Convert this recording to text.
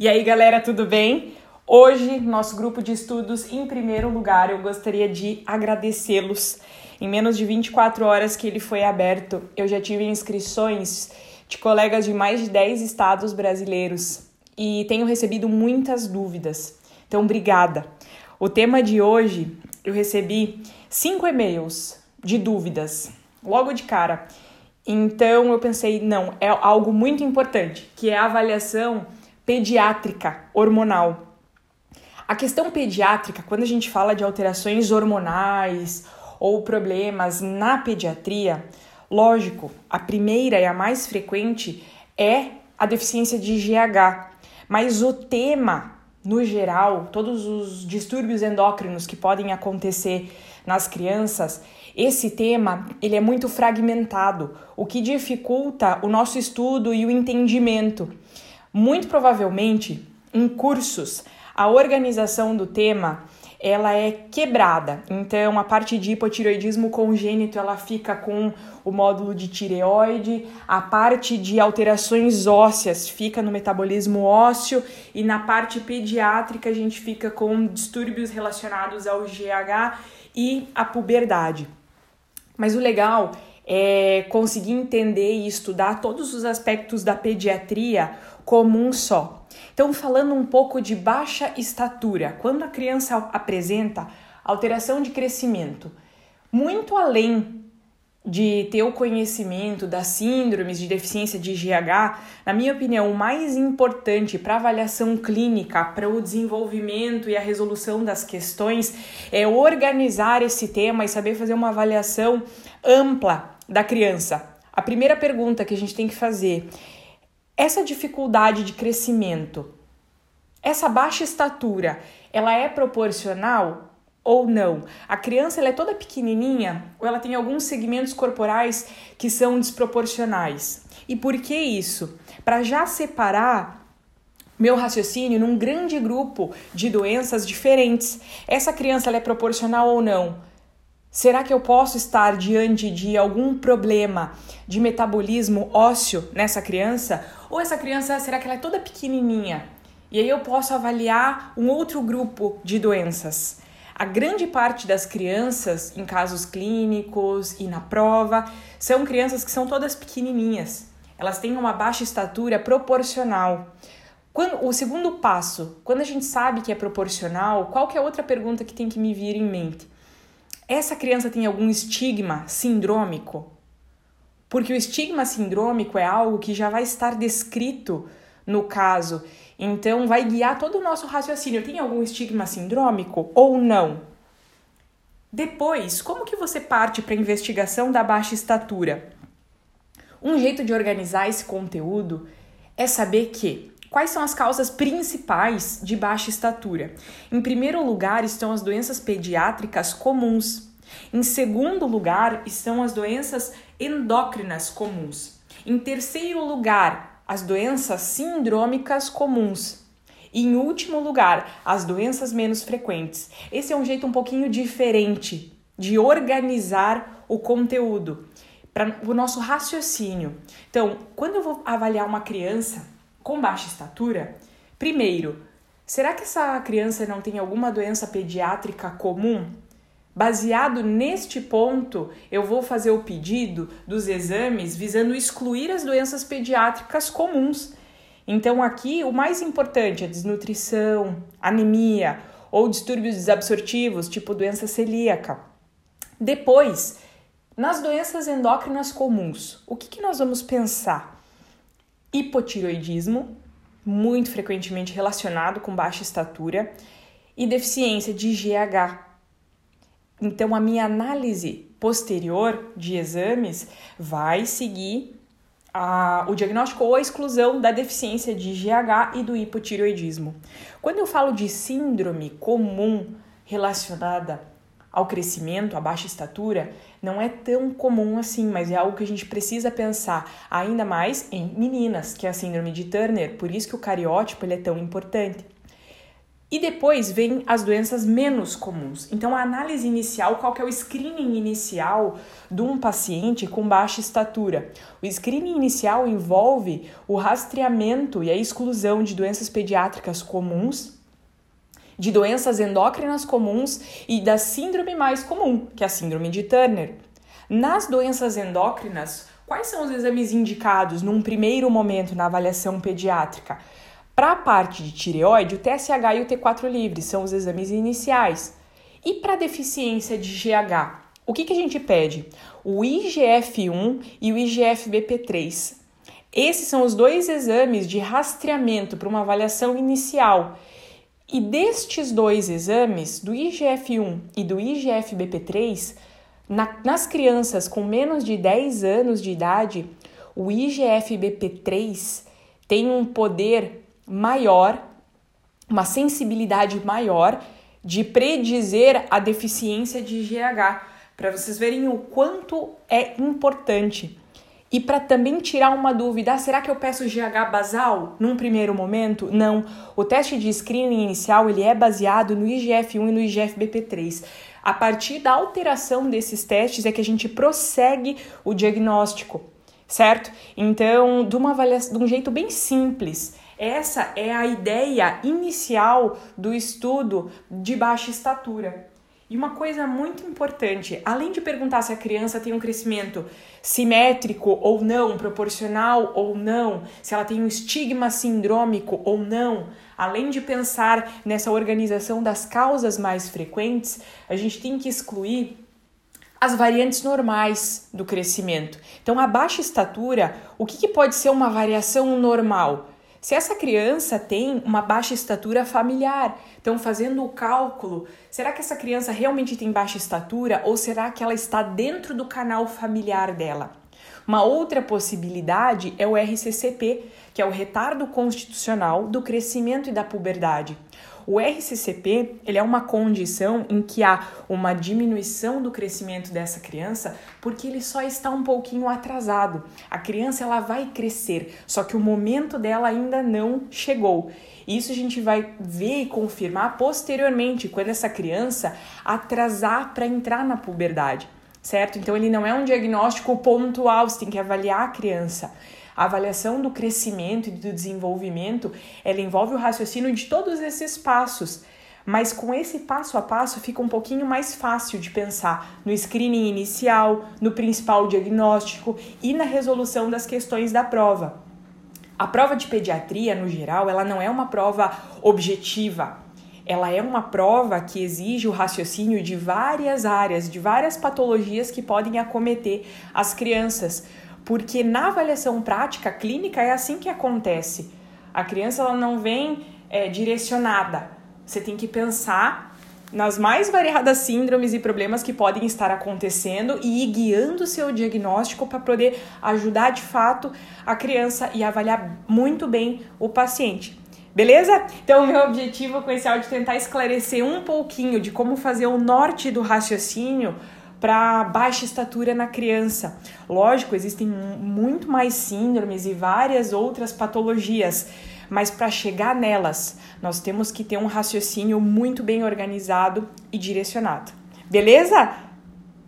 E aí, galera, tudo bem? Hoje, nosso grupo de estudos, em primeiro lugar, eu gostaria de agradecê-los. Em menos de 24 horas que ele foi aberto, eu já tive inscrições de colegas de mais de 10 estados brasileiros e tenho recebido muitas dúvidas. Então, obrigada. O tema de hoje, eu recebi cinco e-mails de dúvidas, logo de cara. Então, eu pensei, não, é algo muito importante, que é a avaliação pediátrica hormonal. A questão pediátrica, quando a gente fala de alterações hormonais ou problemas na pediatria, lógico, a primeira e a mais frequente é a deficiência de GH, mas o tema no geral, todos os distúrbios endócrinos que podem acontecer nas crianças, esse tema ele é muito fragmentado, o que dificulta o nosso estudo e o entendimento. Muito provavelmente, em cursos, a organização do tema ela é quebrada. Então, a parte de hipotireoidismo congênito ela fica com o módulo de tireoide, a parte de alterações ósseas fica no metabolismo ósseo e na parte pediátrica a gente fica com distúrbios relacionados ao GH e a puberdade. Mas o legal é conseguir entender e estudar todos os aspectos da pediatria como um só. Então, falando um pouco de baixa estatura, quando a criança apresenta alteração de crescimento, muito além de ter o conhecimento das síndromes de deficiência de GH, na minha opinião, o mais importante para avaliação clínica, para o desenvolvimento e a resolução das questões é organizar esse tema e saber fazer uma avaliação ampla da criança. A primeira pergunta que a gente tem que fazer essa dificuldade de crescimento, essa baixa estatura, ela é proporcional ou não? A criança ela é toda pequenininha ou ela tem alguns segmentos corporais que são desproporcionais? E por que isso? Para já separar meu raciocínio num grande grupo de doenças diferentes. Essa criança ela é proporcional ou não? Será que eu posso estar diante de algum problema de metabolismo ósseo nessa criança? Ou essa criança, será que ela é toda pequenininha? E aí eu posso avaliar um outro grupo de doenças. A grande parte das crianças, em casos clínicos e na prova, são crianças que são todas pequenininhas. Elas têm uma baixa estatura proporcional. Quando, o segundo passo, quando a gente sabe que é proporcional, qual que é outra pergunta que tem que me vir em mente? Essa criança tem algum estigma sindrômico? Porque o estigma sindrômico é algo que já vai estar descrito no caso, então vai guiar todo o nosso raciocínio. Tem algum estigma sindrômico ou não? Depois, como que você parte para a investigação da baixa estatura? Um jeito de organizar esse conteúdo é saber que Quais são as causas principais de baixa estatura? Em primeiro lugar estão as doenças pediátricas comuns. Em segundo lugar estão as doenças endócrinas comuns. Em terceiro lugar, as doenças sindrômicas comuns. E em último lugar, as doenças menos frequentes. Esse é um jeito um pouquinho diferente de organizar o conteúdo para o nosso raciocínio. Então, quando eu vou avaliar uma criança, com baixa estatura, primeiro, será que essa criança não tem alguma doença pediátrica comum? Baseado neste ponto, eu vou fazer o pedido dos exames visando excluir as doenças pediátricas comuns. Então, aqui o mais importante é desnutrição, anemia ou distúrbios desabsortivos, tipo doença celíaca. Depois, nas doenças endócrinas comuns, o que, que nós vamos pensar? Hipotiroidismo, muito frequentemente relacionado com baixa estatura, e deficiência de GH. Então, a minha análise posterior de exames vai seguir a, o diagnóstico ou a exclusão da deficiência de GH e do hipotiroidismo. Quando eu falo de síndrome comum relacionada ao crescimento, à baixa estatura, não é tão comum assim, mas é algo que a gente precisa pensar ainda mais em meninas, que é a síndrome de Turner, por isso que o cariótipo ele é tão importante. E depois vem as doenças menos comuns. Então, a análise inicial, qual que é o screening inicial de um paciente com baixa estatura? O screening inicial envolve o rastreamento e a exclusão de doenças pediátricas comuns, de doenças endócrinas comuns e da síndrome mais comum, que é a síndrome de Turner. Nas doenças endócrinas, quais são os exames indicados num primeiro momento na avaliação pediátrica? Para a parte de tireoide, o TSH e o T4 livre são os exames iniciais. E para deficiência de GH, o que, que a gente pede? O IGF-1 e o IGF-BP3. Esses são os dois exames de rastreamento para uma avaliação inicial. E destes dois exames, do IGF-1 e do IGF-BP3, na, nas crianças com menos de 10 anos de idade, o IGF-BP3 tem um poder maior, uma sensibilidade maior de predizer a deficiência de GH, para vocês verem o quanto é importante. E para também tirar uma dúvida, ah, será que eu peço GH basal num primeiro momento? Não. O teste de screening inicial ele é baseado no IGF-1 e no IGF-BP3. A partir da alteração desses testes é que a gente prossegue o diagnóstico, certo? Então, de uma avaliação, de um jeito bem simples, essa é a ideia inicial do estudo de baixa estatura. E uma coisa muito importante, além de perguntar se a criança tem um crescimento simétrico ou não, proporcional ou não, se ela tem um estigma sindrômico ou não, além de pensar nessa organização das causas mais frequentes, a gente tem que excluir as variantes normais do crescimento. Então, a baixa estatura, o que, que pode ser uma variação normal? Se essa criança tem uma baixa estatura familiar, então fazendo o cálculo, será que essa criança realmente tem baixa estatura ou será que ela está dentro do canal familiar dela? Uma outra possibilidade é o RCCP, que é o retardo constitucional do crescimento e da puberdade. O RCCP ele é uma condição em que há uma diminuição do crescimento dessa criança porque ele só está um pouquinho atrasado. A criança ela vai crescer, só que o momento dela ainda não chegou. Isso a gente vai ver e confirmar posteriormente, quando essa criança atrasar para entrar na puberdade, certo? Então ele não é um diagnóstico pontual, você tem que avaliar a criança. A avaliação do crescimento e do desenvolvimento, ela envolve o raciocínio de todos esses passos. Mas com esse passo a passo fica um pouquinho mais fácil de pensar no screening inicial, no principal diagnóstico e na resolução das questões da prova. A prova de pediatria, no geral, ela não é uma prova objetiva. Ela é uma prova que exige o raciocínio de várias áreas, de várias patologias que podem acometer as crianças, porque na avaliação prática clínica é assim que acontece. A criança ela não vem é, direcionada. Você tem que pensar nas mais variadas síndromes e problemas que podem estar acontecendo e ir guiando seu diagnóstico para poder ajudar de fato a criança e avaliar muito bem o paciente. Beleza? Então, meu objetivo com esse áudio é tentar esclarecer um pouquinho de como fazer o norte do raciocínio para baixa estatura na criança. Lógico, existem muito mais síndromes e várias outras patologias, mas para chegar nelas, nós temos que ter um raciocínio muito bem organizado e direcionado. Beleza?